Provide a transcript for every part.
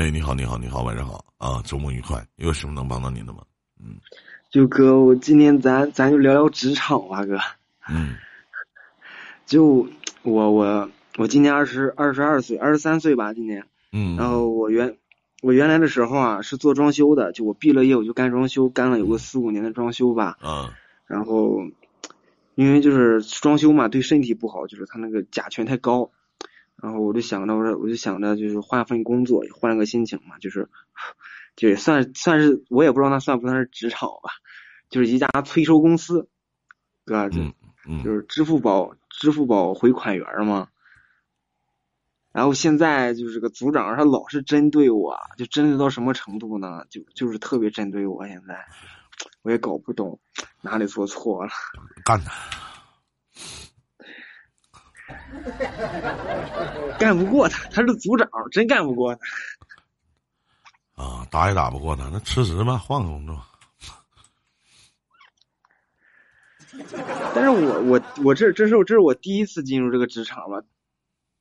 哎，你好，你好，你好，晚上好啊！周末愉快，有什么能帮到您的吗？嗯，就哥，我今天咱咱就聊聊职场吧，哥。嗯，就我我我今年二十二十二岁，二十三岁吧，今年。嗯。然后我原我原来的时候啊是做装修的，就我毕了业我就干装修，干了有个四五年的装修吧。嗯。然后，因为就是装修嘛，对身体不好，就是他那个甲醛太高。然后我就想着，我说我就想着，就是换份工作，换个心情嘛，就是，就也算算是，我也不知道那算不算是职场吧，就是一家催收公司，对吧？就就是支付宝支付宝回款员嘛。然后现在就是个组长，他老是针对我，就针对到什么程度呢？就就是特别针对我，现在我也搞不懂哪里做错了。干他！干不过他，他是组长，真干不过他。啊，打也打不过他，那辞职吧，换个工作。但是我我我这这是这是我第一次进入这个职场吧，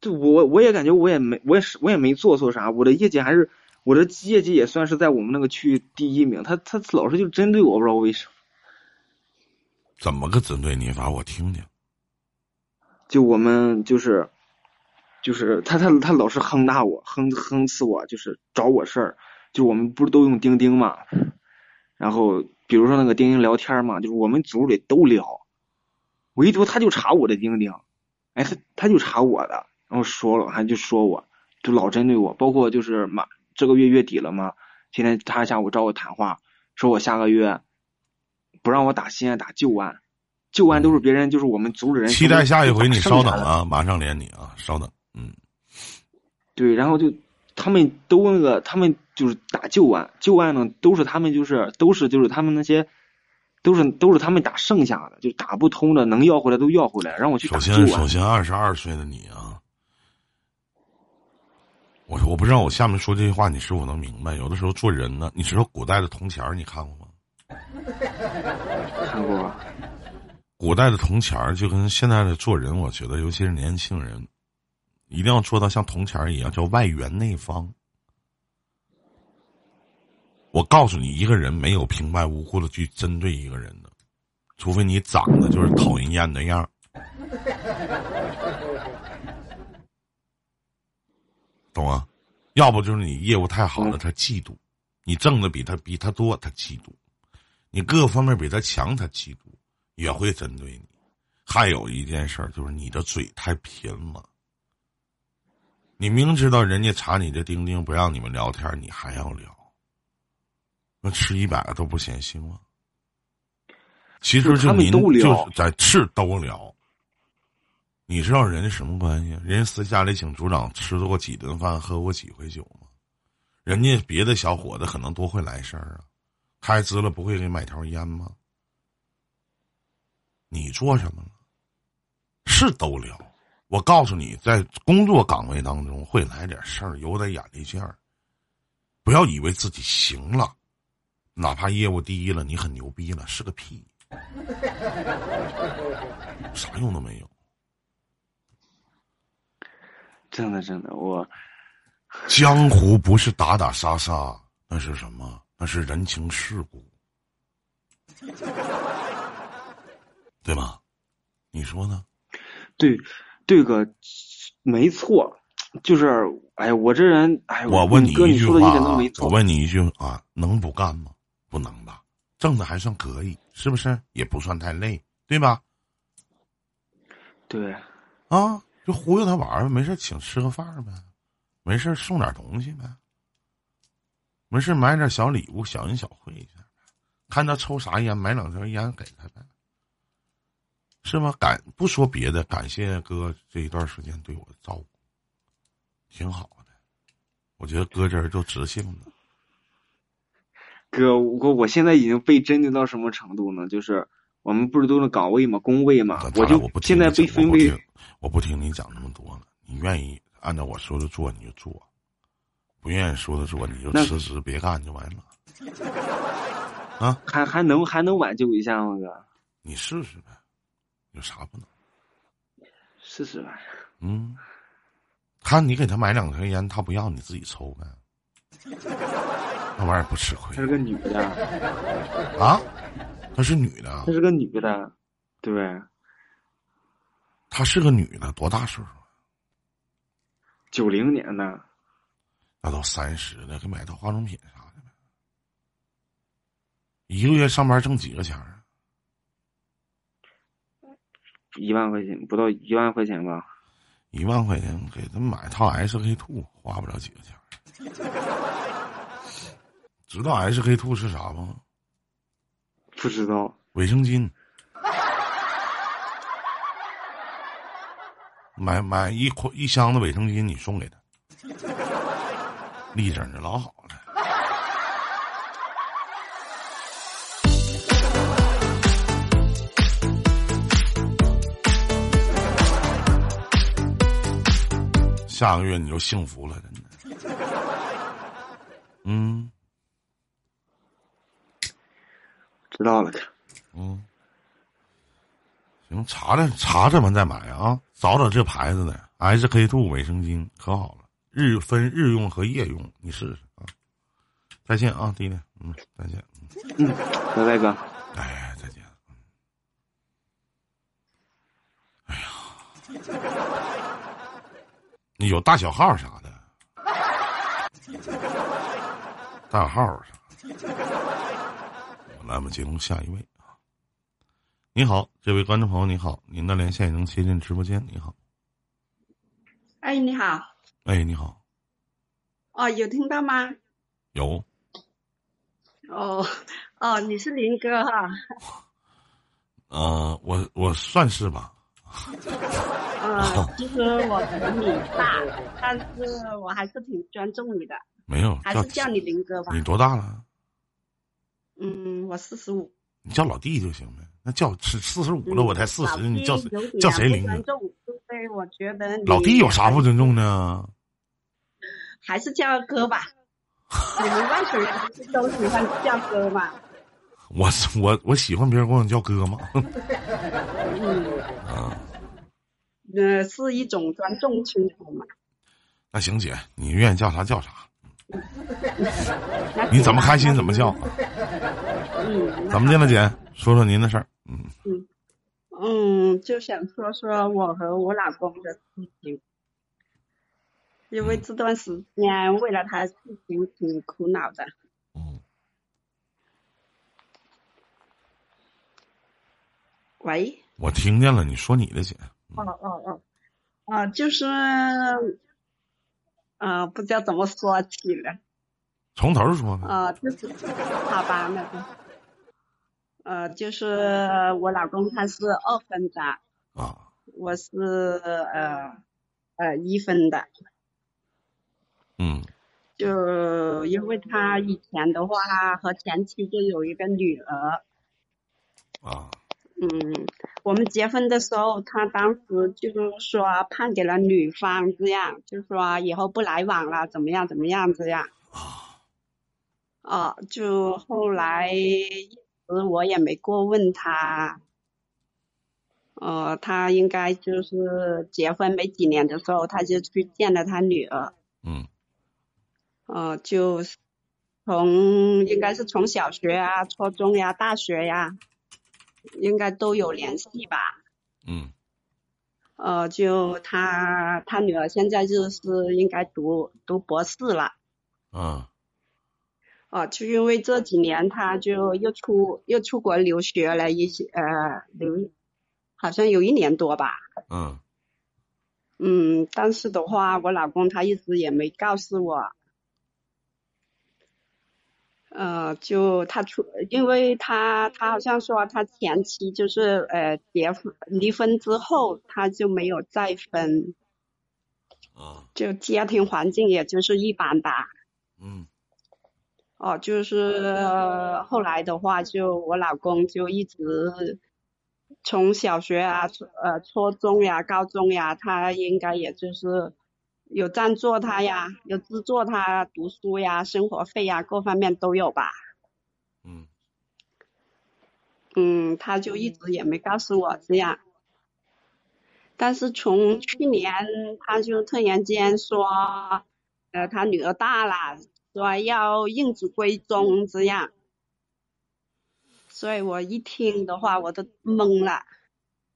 就我我也感觉我也没我也是我也没做错啥，我的业绩还是我的业绩也算是在我们那个区域第一名，他他老是就针对我，不知道为什么。怎么个针对你法？我听听。就我们就是，就是他他他老是哼大我，哼哼刺我，就是找我事儿。就我们不是都用钉钉嘛，然后比如说那个钉钉聊天嘛，就是我们组里都聊，唯独他就查我的钉钉，哎他他就查我的，然后说了还就说我，就老针对我，包括就是嘛这个月月底了嘛，今天他下午找我谈话，说我下个月不让我打新案打旧案。旧案都是别人，就是我们组织人。期待下一回，你稍等啊，马上连你啊，稍等。嗯，对，然后就他们都那个，他们就是打旧案，旧案呢都是他们就是都是就是他们那些都是都是他们打剩下的，就打不通的能要回来都要回来，让我去打首先，首先二十二岁的你啊，我我不知道我下面说这些话你是否能明白？有的时候做人呢，你知道古代的铜钱你看过吗？看过。古代的铜钱儿就跟现在的做人，我觉得尤其是年轻人，一定要做到像铜钱儿一样，叫外圆内方。我告诉你，一个人没有平白无故的去针对一个人的，除非你长得就是讨人厌的样，懂吗？要不就是你业务太好了，他嫉妒；你挣的比他比他多，他嫉妒；你各个方面比他强，他嫉妒。也会针对你，还有一件事儿就是你的嘴太贫了。你明知道人家查你的钉钉不让你们聊天，你还要聊，那吃一百个都不嫌腥吗？其实就您就是在吃都聊。你知道人家什么关系？人家私下里请组长吃过几顿饭，喝过几回酒吗？人家别的小伙子可能多会来事儿啊，开支了不会给买条烟吗？你做什么了？是都聊。我告诉你，在工作岗位当中会来点事儿，有点眼力劲儿。不要以为自己行了，哪怕业务第一了，你很牛逼了，是个屁，啥用都没有。真的，真的，我江湖不是打打杀杀，那是什么？那是人情世故。对吧？你说呢？对，对个没错，就是哎，我这人哎，我问你一句话啊，我问你一句啊，能不干吗？不能吧，挣的还算可以，是不是？也不算太累，对吧？对，啊，就忽悠他玩儿，没事请吃个饭呗，没事送点东西呗，没事买点小礼物，小恩小惠一下，看他抽啥烟，买两条烟给他呗。是吗？感不说别的，感谢哥这一段时间对我的照顾，挺好的。我觉得哥这人就直性子。哥，我我现在已经被针对到什么程度呢？就是我们不是都是岗位嘛，工位嘛，我就现在被分为。我不听你讲那么多了，你愿意按照我说的做你就做，不愿意说的做你就辞职别干就完了。啊？还还能还能挽救一下吗，哥？你试试呗。有啥不能？试试吧。嗯，他你给他买两条烟，他不要，你自己抽呗。那玩意儿不吃亏她是个女的，啊？她是女的她，是个女的，对，她是个女的，多大岁数？九零年的，那都三十了，给买套化妆品啥的呗。一个月上班挣几个钱儿啊？一万块钱不到一万块钱吧？一万块钱给他买套 SK two，花不了几个钱。知道 SK two 是啥吗？不知道，卫生巾。买买一捆一箱子卫生巾，你送给他，立整的老好了。下个月你就幸福了，真的。嗯知道了。嗯，行，查查查查完再买啊，找找这牌子的 SK two 卫生巾可好了，日分日用和夜用，你试试啊。再见啊，弟弟，嗯，再见，嗯嗯，拜拜哥。哎，再见。哎呀，你有大小号啥的？大小号啥？来，我们接通下一位啊。你好，这位观众朋友，你好，您的连线已经接进直播间。你好，哎，你好，哎，你好，哦，有听到吗？有，哦，哦，你是林哥哈，呃，我我算是吧，呃，其实我比你大，但是我还是挺尊重你的，没有叫还是叫你林哥吧你。多大了？嗯，我四十五。你叫老弟就行呗。那叫四四十五了，嗯我才四十，你叫叫谁林哥尊？重，对，我觉得老弟有啥不尊重的？还是叫哥吧。你们外省人不是都喜欢叫哥吗？我我我喜欢别人管我叫哥吗？嗯，啊，呃，是一种尊重亲属嘛。那行姐，你愿意叫啥叫啥，你怎么开心怎么叫。怎么的了，姐？说说您的事儿。嗯嗯，就想说说我和我老公的事情，因为这段时间为了他事情挺苦恼的。嗯，喂，我听见了，你说你的姐。哦哦哦，啊，就是，啊，不知道怎么说起了，从头说呢。啊，就是，好吧，那个，呃，就是我老公他是二分的，啊，我是呃呃一分的。嗯。就因为他以前的话和前妻就有一个女儿，啊，嗯，我们结婚的时候，他当时就是说判给了女方，这样就说以后不来往了，怎么样怎么样这样。啊，就后来一直我也没过问他，呃，他应该就是结婚没几年的时候，他就去见了他女儿。嗯呃，就从应该是从小学啊、初中呀、大学呀，应该都有联系吧。嗯呃，就他他女儿现在就是应该读读博士了。啊哦、就因为这几年他就又出又出国留学了一些呃留，好像有一年多吧。嗯嗯，但是的话，我老公他一直也没告诉我。呃，就他出，因为他他好像说他前妻就是呃结婚离婚之后，他就没有再婚，啊就家庭环境也就是一般吧。嗯哦，就是、呃后来的话，就我老公就一直从小学啊、呃初中呀、高中呀，他应该也就是有赞助他呀，有资助他读书呀、生活费呀，各方面都有吧。嗯嗯，他就一直也没告诉我这样。但是从去年他就突然间说，呃，他女儿大了，说要认祖归宗这样，所以我一听的话我都懵了。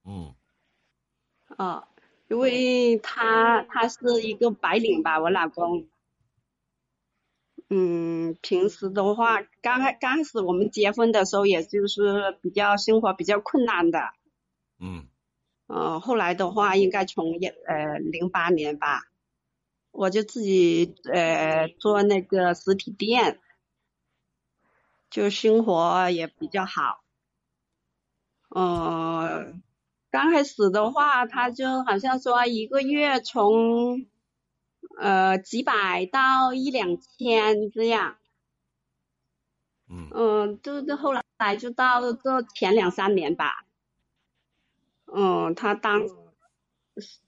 嗯。哦，因为他他是一个白领吧，我老公。嗯，平时的话，刚开刚开始我们结婚的时候，也就是比较生活比较困难的。嗯。嗯，后来的话，应该从一呃零八年吧，我就自己呃做那个实体店，就生活也比较好。嗯，刚开始的话，他就好像说一个月从。呃，几百到一两千这样，嗯，嗯，就就后来就到这前两三年吧，嗯，他当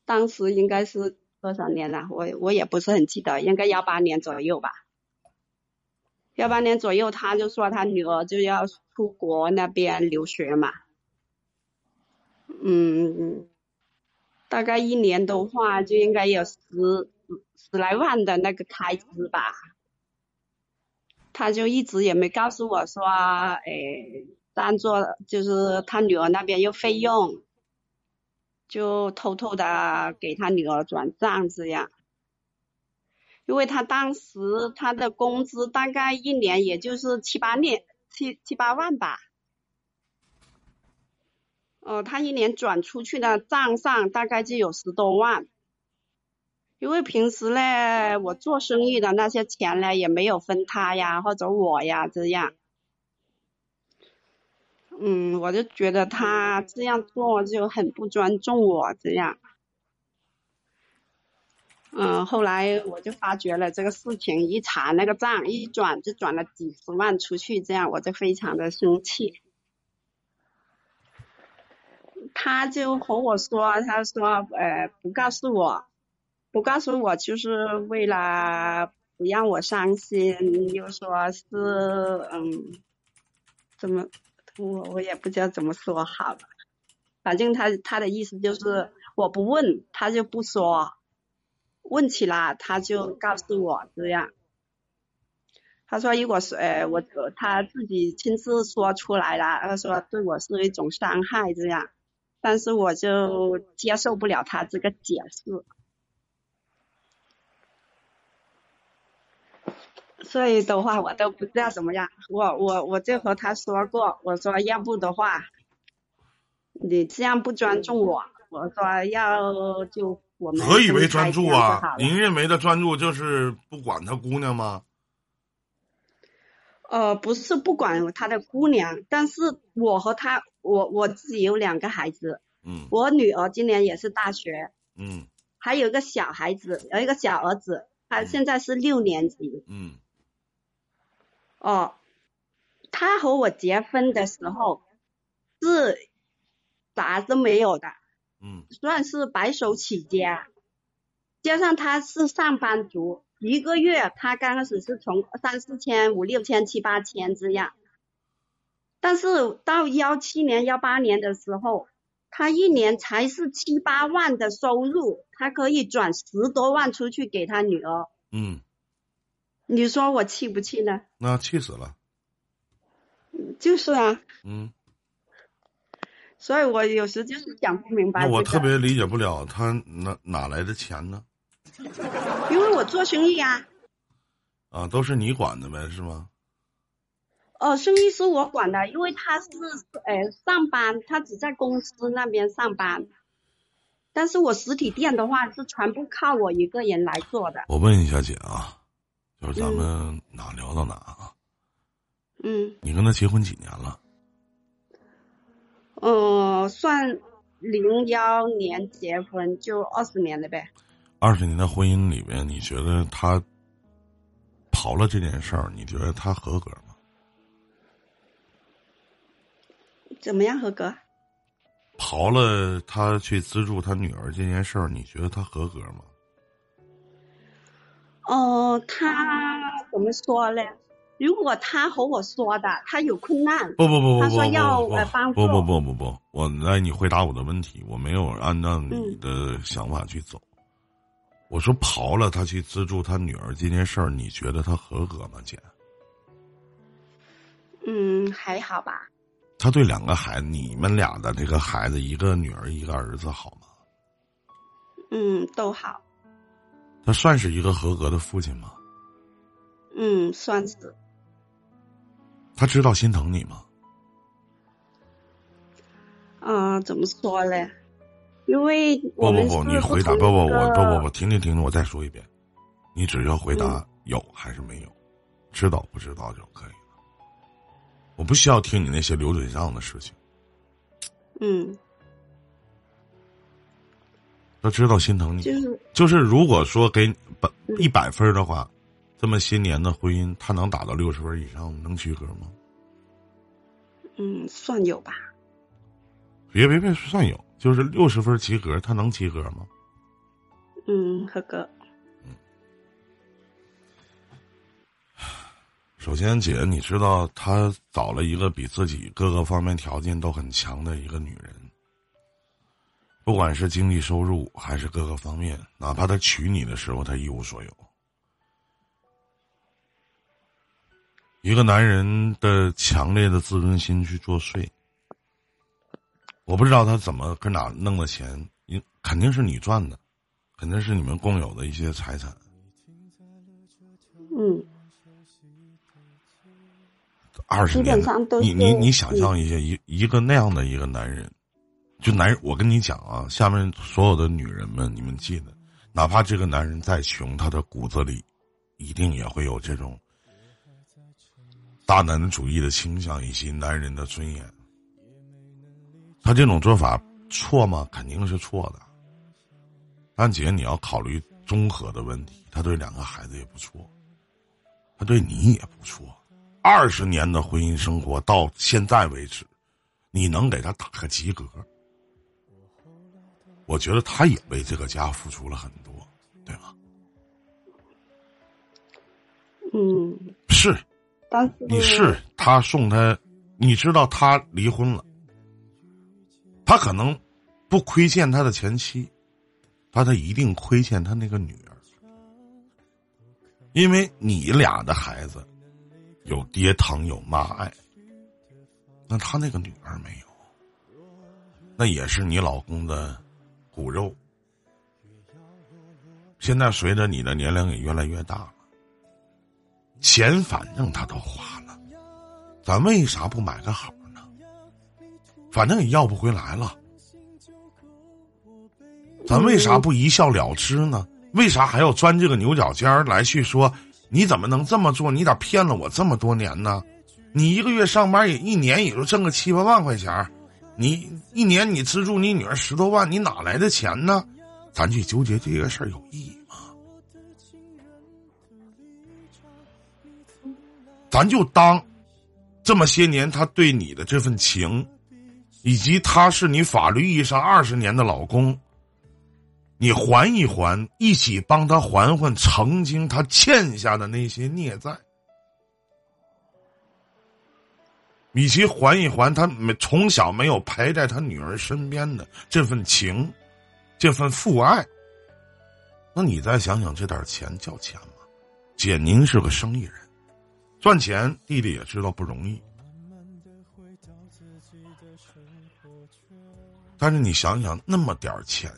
当时应该是多少年了？我我也不是很记得，应该幺八年左右吧，幺八年左右他就说他女儿就要出国那边留学嘛，嗯，大概一年的话就应该有十。十来万的那个开支吧，他就一直也没告诉我说，哎，当做就是他女儿那边有费用，就偷偷的给他女儿转账这样，因为他当时他的工资大概一年也就是七八年七七八万吧，哦，他一年转出去的账上大概就有十多万。因为平时呢，我做生意的那些钱呢，也没有分他呀，或者我呀这样。嗯，我就觉得他这样做就很不尊重我这样。嗯，后来我就发觉了这个事情，一查那个账，一转就转了几十万出去，这样我就非常的生气。他就和我说，他说呃不告诉我。不告诉我，就是为了不让我伤心，又说是嗯，怎么我我也不知道怎么说好了。反正他他的意思就是我不问他就不说，问起来他就告诉我这样。他说如果是呃我他自己亲自说出来了，他说对我是一种伤害这样，但是我就接受不了他这个解释。所以的话，我都不知道怎么样。我我我就和他说过，我说要不的话，你这样不尊重我。我说要就我们何以为专注啊？您认为的专注就是不管他姑娘吗？呃，不是不管他的姑娘，但是我和他，我我自己有两个孩子。嗯。我女儿今年也是大学。嗯。还有一个小孩子，有一个小儿子，他现在是六年级。嗯。哦，他和我结婚的时候是啥都没有的，嗯，算是白手起家。加上他是上班族，一个月他刚开始是从三四千、五六千、七八千这样，但是到幺七年、幺八年的时候，他一年才是七八万的收入，他可以转十多万出去给他女儿。嗯。你说我气不气呢？那气死了。就是啊。嗯。所以我有时就是想不明白。那我特别理解不了他哪哪来的钱呢？因为我做生意啊。啊，都是你管的呗，是吗？哦，生意是我管的，因为他是呃上班，他只在公司那边上班。但是我实体店的话是全部靠我一个人来做的。我问一下姐啊。就是咱们哪聊到哪啊？嗯。你跟他结婚几年了？嗯，算零幺年结婚，就二十年了呗。二十年的婚姻里面，你觉得他跑了这件事儿，你觉得他合格吗？怎么样合格？刨了他去资助他女儿这件事儿，你觉得他合格吗？哦，他怎么说呢？如果他和我说的，他有困难，不不不不他说要帮助，不不不不不，我来你回答我的问题，我没有按照你的想法去走，我我说刨了他去资助他女儿这件事儿，你觉得他合格吗，姐？嗯，还好吧。他对两个孩子，你们俩的这个孩子，一个女儿，一个儿子，好吗？嗯，都好。他算是一个合格的父亲吗？嗯，算是。他知道心疼你吗？嗯，怎么说嘞？因为不不不，你回答不不我不不不，停停停停，我再说一遍，你只要回答有还是没有，知道不知道就可以了。我不需要听你那些流水账的事情。嗯。他知道心疼你，就是就是，如果说给百一百分的话，这么些年的婚姻，他能达到六十分以上，能及格吗？嗯，算有吧。别别别，算有，就是六十分及格，他能及格吗？嗯，合格。首先，姐，你知道他找了一个比自己各个方面条件都很强的一个女人。不管是经济收入还是各个方面，哪怕他娶你的时候他一无所有，一个男人的强烈的自尊心去作祟，我不知道他怎么跟哪弄的钱，应肯定是你赚的，肯定是你们共有的一些财产。嗯，二十年，你你你想象一下，一一个那样的一个男人。就男人，我跟你讲啊，下面所有的女人们，你们记得，哪怕这个男人再穷，他的骨子里，一定也会有这种大男子主义的倾向以及男人的尊严。他这种做法错吗？肯定是错的。但姐，你要考虑综合的问题，他对两个孩子也不错，他对你也不错。二十年的婚姻生活到现在为止，你能给他打个及格？我觉得他也为这个家付出了很多，对吗？嗯，是，但是你是他送他，你知道他离婚了，他可能不亏欠他的前妻，但他一定亏欠他那个女儿，因为你俩的孩子有爹疼有妈爱，那他那个女儿没有，那也是你老公的。骨肉，现在随着你的年龄也越来越大了，钱反正他都花了，咱为啥不买个好呢？反正也要不回来了，咱为啥不一笑了之呢？为啥还要钻这个牛角尖儿来去说？你怎么能这么做？你咋骗了我这么多年呢？你一个月上班也一年也就挣个七八万块钱你一年你资助你女儿十多万，你哪来的钱呢？咱去纠结这个事儿有意义吗？咱就当这么些年他对你的这份情，以及他是你法律意义上二十年的老公，你还一还，一起帮他还还曾经他欠下的那些孽债。与其还一还他没从小没有陪在他女儿身边的这份情，这份父爱，那你再想想这点钱叫钱吗？姐，您是个生意人，赚钱弟弟也知道不容易，但是你想想那么点钱，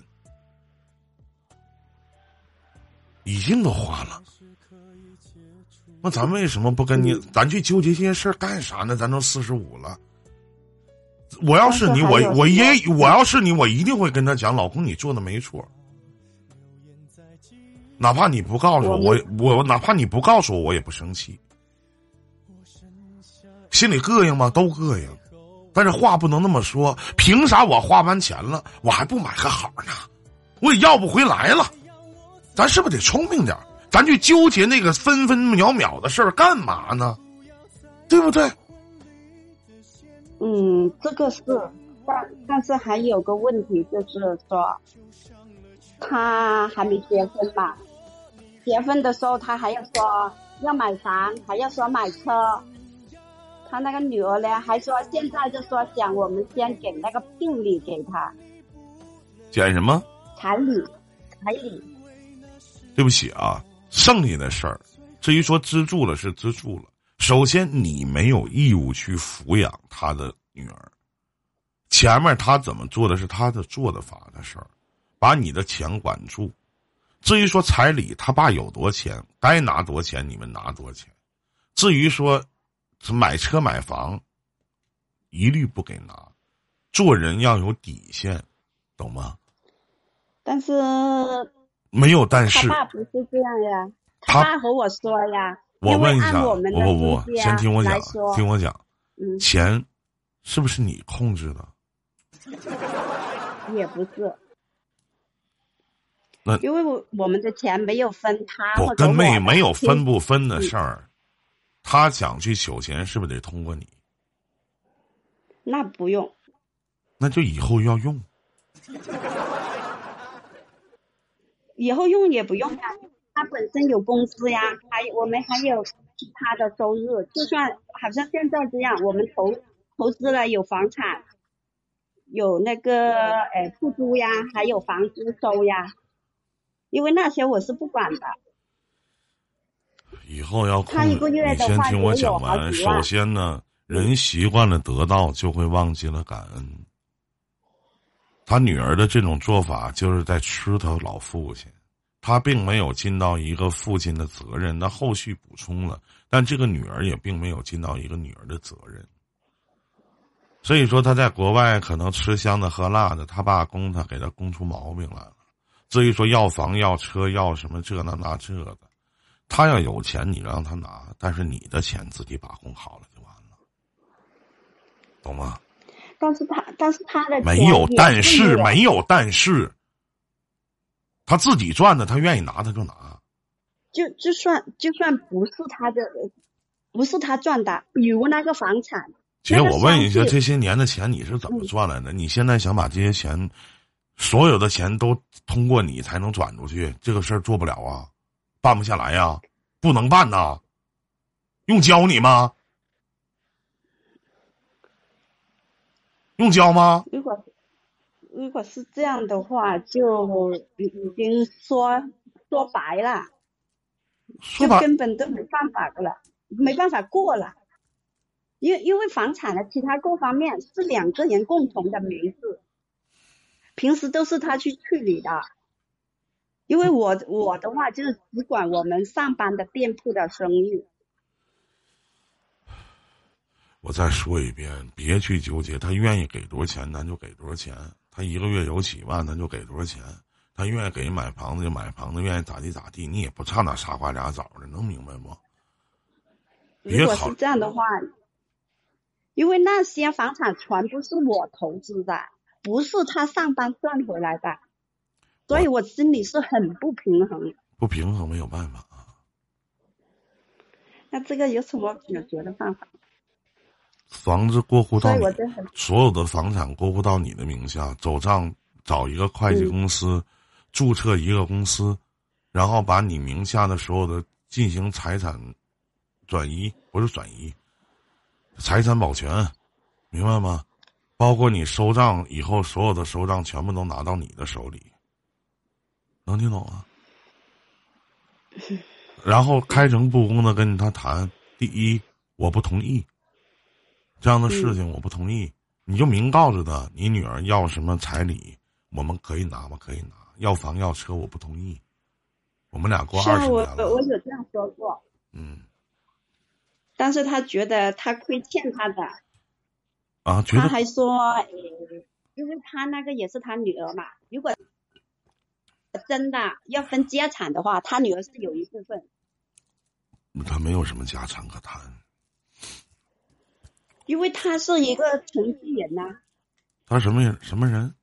已经都花了。那咱为什么不跟你？咱去纠结这些事儿干啥呢？咱都四十五了。我要是你，我我也我要是你，我一定会跟他讲，老公，你做的没错。哪怕你不告诉我，我我哪怕你不告诉我，我也不生气。心里膈应吗？都膈应。但是话不能那么说。凭啥我花完钱了，我还不买个好呢？我也要不回来了。咱是不是得聪明点咱去纠结那个分分秒秒的事儿干嘛呢？对不对？嗯，这个是，但但是还有个问题，就是说，他还没结婚嘛，结婚的时候他还要说要买房，还要说买车，他那个女儿呢，还说现在就说想我们先给那个聘礼给他，减什么？彩礼，彩礼。对不起啊，剩下的事儿，至于说资助了是资助了。首先，你没有义务去抚养他的女儿。前面他怎么做的是他的做的法的事儿，把你的钱管住。至于说彩礼，他爸有多钱，该拿多钱，你们拿多钱。至于说买车买房，一律不给拿。做人要有底线，懂吗？但是没有但是，他爸不是这样呀。他爸和我说呀，我问一下，不不不，先听我讲，听我讲。嗯，钱是不是你控制的？也不是。那因为我我们的钱没有分他我跟妹没有分不分的事儿，他想去取钱是不是得通过你？那不用。那就以后要用。以后用也不用呀，他本身有工资呀，还我们还有其他的收入，就算好像现在这样，我们投投资了有房产，有那个呃付租呀，还有房租收呀。因为那些我是不管的。以后要他一个月你先听我讲完。首先呢，人习惯了得到，就会忘记了感恩。他女儿的这种做法，就是在吃他老父亲。他并没有尽到一个父亲的责任，那后续补充了，但这个女儿也并没有尽到一个女儿的责任。所以说，他在国外可能吃香的喝辣的，他爸供他，给他供出毛病来了。至于说要房要车要什么这那那这的，他要有钱你让他拿，但是你的钱自己把控好了就完了，懂吗？但是他但是他的没有但是没有但是，他自己赚的，他愿意拿他就拿。就就算就算不是他的，不是他赚的，比如那个房产。姐，我问一下，这些年的钱你是怎么赚来的？你现在想把这些钱？所有的钱都通过你才能转出去，这个事儿做不了啊，办不下来呀，不能办呐。用教你吗？用交吗？如果如果是这样的话，就已经说说白了，就根本都没办法了，没办法过了。因为因为房产的其他各方面是两个人共同的名字。平时都是他去处理的，因为我我的话就是只管我们上班的店铺的生意。我再说一遍，别去纠结，他愿意给多少钱，咱就给多少钱。他一个月有几万，咱就给多少钱。他愿意给人买房子就买房子，愿意咋地咋地，你也不差那仨瓜俩枣的，能明白不？如果是这样的话，因为那些房产全部是我投资的。不是他上班赚回来的，所以我心里是很不平衡。不平衡没有办法啊。那这个有什么解决的办法？房子过户到你，很所有的房产过户到你的名下，走账找一个会计公司，注册一个公司，然后把你名下的所有的进行财产转移，不是转移，财产保全，明白吗？包括你收账以后，所有的收账全部都拿到你的手里，能听懂吗？然后开诚布公的跟他谈，第一，我不同意这样的事情，我不同意，你就明告诉他，你女儿要什么彩礼，我们可以拿吗？可以拿，要房要车，我不同意。我们俩过二十年了。我我有这样说过。嗯。但是他觉得他亏欠他的。啊，他还说，因为他那个也是他女儿嘛，如果真的要分家产的话，他女儿是有一部分。他没有什么家产可谈，因为他是一个程序员呐。他什么人？什么人？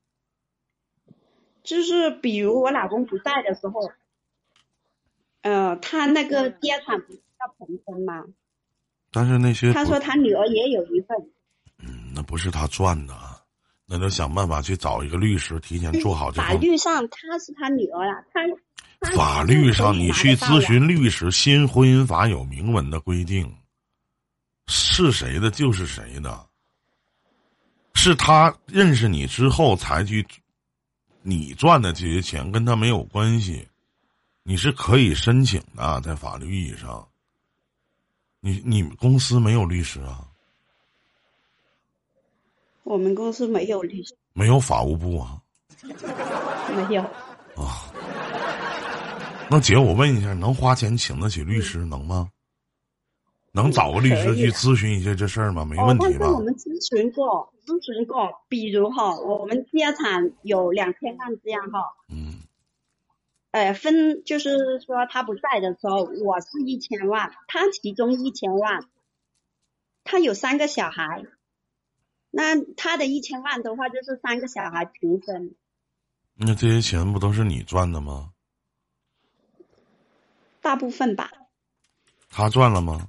就是比如我老公不在的时候，呃，他那个家产不是要平分吗？但是那些他说他女儿也有一份。嗯，那不是他赚的，那就想办法去找一个律师，提前做好这法律上他是他女儿啊，他法律上你去咨询律师，新婚姻法有明文的规定，是谁的就是谁的，是他认识你之后才去，你赚的这些钱跟他没有关系，你是可以申请的，在法律意义上。你你们公司没有律师啊？我们公司没有律师，没有法务部啊？没有。啊，那姐，我问一下，能花钱请得起律师能吗？能找个律师去咨询一下这事儿吗？没问题吧？但是我们咨询过，咨询过，比如哈，我们家产有两千万这样哈。嗯。呃，分就是说他不在的时候，我是一千万，他其中一千万，他有三个小孩，那他的一千万的话就是三个小孩平分。那这些钱不都是你赚的吗？大部分吧。他赚了吗？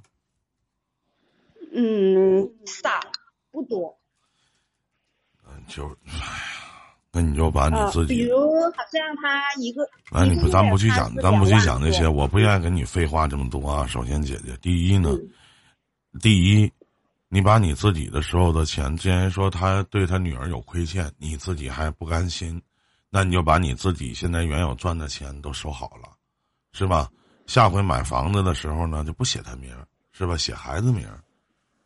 嗯，少不多。嗯，就哎呀，那你就把你自己，比如好像他一个，那你不，咱不去讲，咱不去讲那些，我不愿意跟你废话这么多啊。首先，姐姐，第一呢，第一，你把你自己的所有的钱，既然说他对他女儿有亏欠，你自己还不甘心。那你就把你自己现在原有赚的钱都收好了，是吧？下回买房子的时候呢，就不写他名儿，是吧？写孩子名儿，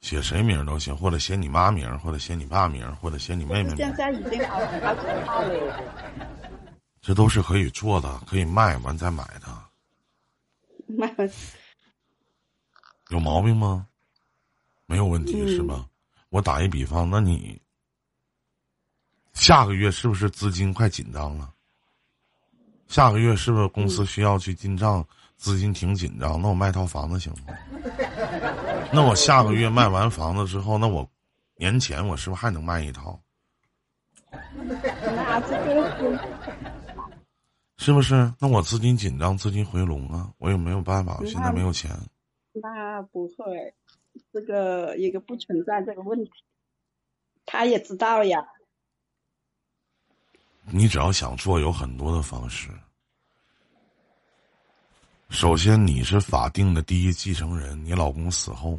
写谁名儿都行，或者写你妈名儿，或者写你爸名儿，或者写你妹妹名。这都是可以做的，可以卖完再买的。卖完。有毛病吗？没有问题是吧？我打一比方，那你。下个月是不是资金快紧张了？下个月是不是公司需要去进账，资金挺紧张？那我卖套房子行吗？那我下个月卖完房子之后，那我年前我是不是还能卖一套？是不是？那我资金紧张，资金回笼啊，我也没有办法，现在没有钱。那不会，这个一个不存在这个问题，他也知道呀。你只要想做，有很多的方式。首先，你是法定的第一继承人，你老公死后，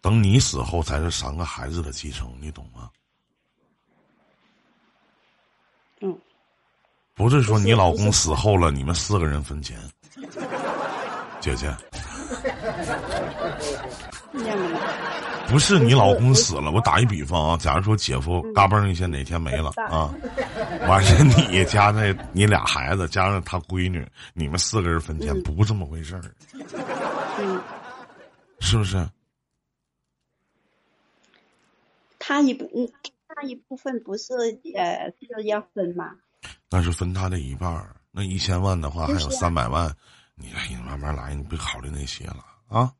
等你死后才是三个孩子的继承，你懂吗？嗯。不是说你老公死后了，你们四个人分钱，姐姐。不是你老公死了，我打一比方啊，假如说姐夫嘎嘣一下哪天没了啊，完事你加上你俩孩子加上他闺女，你们四个人分钱，不这么回事儿，是不是？他一部他一部分不是呃是要分吗？那是分他的一半儿，那一千万的话还有三百万，你你慢慢来，你别考虑那些了啊。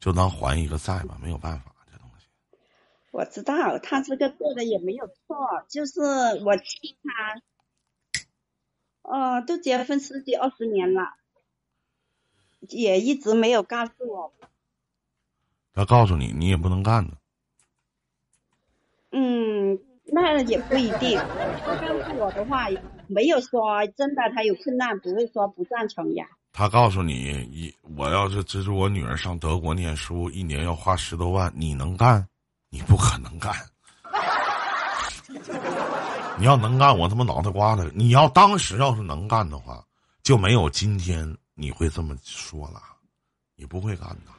就当还一个债吧，没有办法，这东西。我知道他这个做的也没有错，就是我亲他，哦，都结婚十几二十年了，也一直没有告诉我。他告诉你，你也不能干呢。嗯，那也不一定。他告诉我的话，没有说真的他有困难，不会说不赞成呀。他告诉你，一我要是资助我女儿上德国念书，一年要花十多万，你能干？你不可能干。你要能干，我他妈脑袋瓜子。你要当时要是能干的话，就没有今天你会这么说了，你不会干的。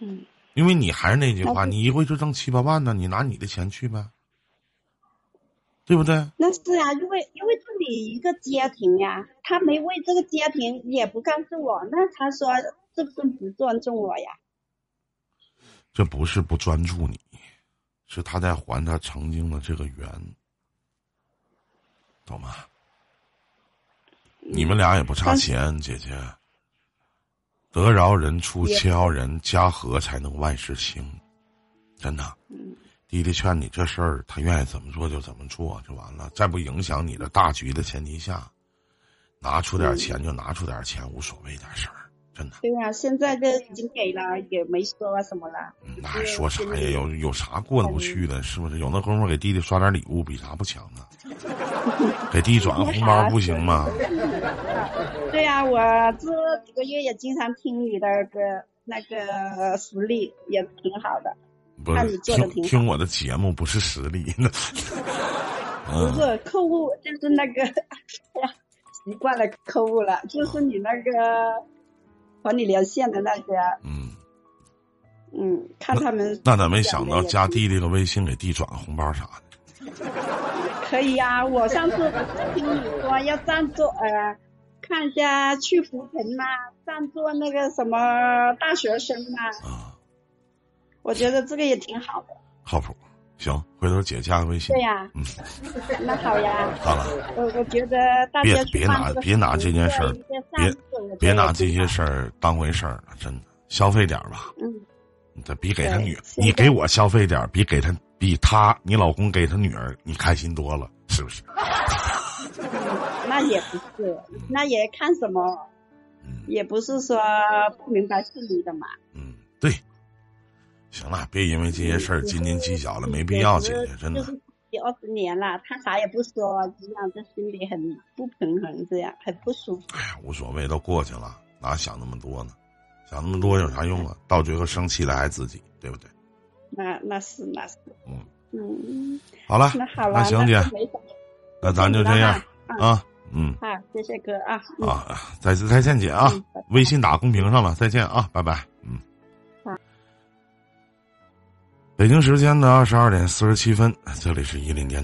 嗯。因为你还是那句话，你一个月就挣七八万呢，你拿你的钱去呗。对不对？那是啊，因为因为这里一个家庭呀，他没为这个家庭也不告诉我，那他说是不是不尊重我呀？这不是不专注你，是他在还他曾经的这个缘，懂吗？你们俩也不差钱，姐姐。得饶人处且饶人，家和才能万事兴，真的。嗯。弟弟劝你这事儿，他愿意怎么做就怎么做就完了，在不影响你的大局的前提下，拿出点钱就拿出点钱，无所谓点事儿，真的。对呀，现在这已经给了，也没说什么了。那还说啥呀？有有啥过得不去的？是不是？有那功夫给弟弟刷点礼物，比啥不强啊？给弟弟转个红包不行吗？对呀，我这几个月也经常听你的歌，那个福利也挺好的。不是听听我的节目不是实力，不是客户就是那个，哎呀，习惯了客户了，就是你那个和你连线的那些，嗯，嗯，看他们那咋没想到加弟弟的微信给弟转个红包啥的？可以呀、我上次听你说要赞助呃，看一下去福城嘛，赞助那个什么大学生嘛，啊，我觉得这个也挺好的。靠谱。行，回头姐加个微信对。呀、嗯，那好呀，好了，我我觉得大别家别别拿别拿这件事儿一个善事我觉得别拿这些事儿当回事儿了，真的，消费点儿吧。嗯，你这比给他女，你给我消费点儿，比给他比他你老公给他女儿，你开心多了，是不是？那也不是，那也看什么，嗯也不是说不明白事理的嘛。嗯，对。行了，别因为这些事儿斤斤计较了，没必要，姐姐，真的就。是第二十年了，他啥也不说，这样这心里很不平衡，这样很不舒服。哎呀，无所谓，都过去了，哪想那么多呢？想那么多有啥用啊？到最后生气了还自己，对不对？那那是那是，嗯，嗯，好了，那好了，那行姐那咱就这样啊啊，嗯好，谢谢哥啊，嗯啊，再次再见，姐啊微信打公屏上了，再见啊，拜拜，嗯好。北京时间的二十二点四十七分，这里是一零电。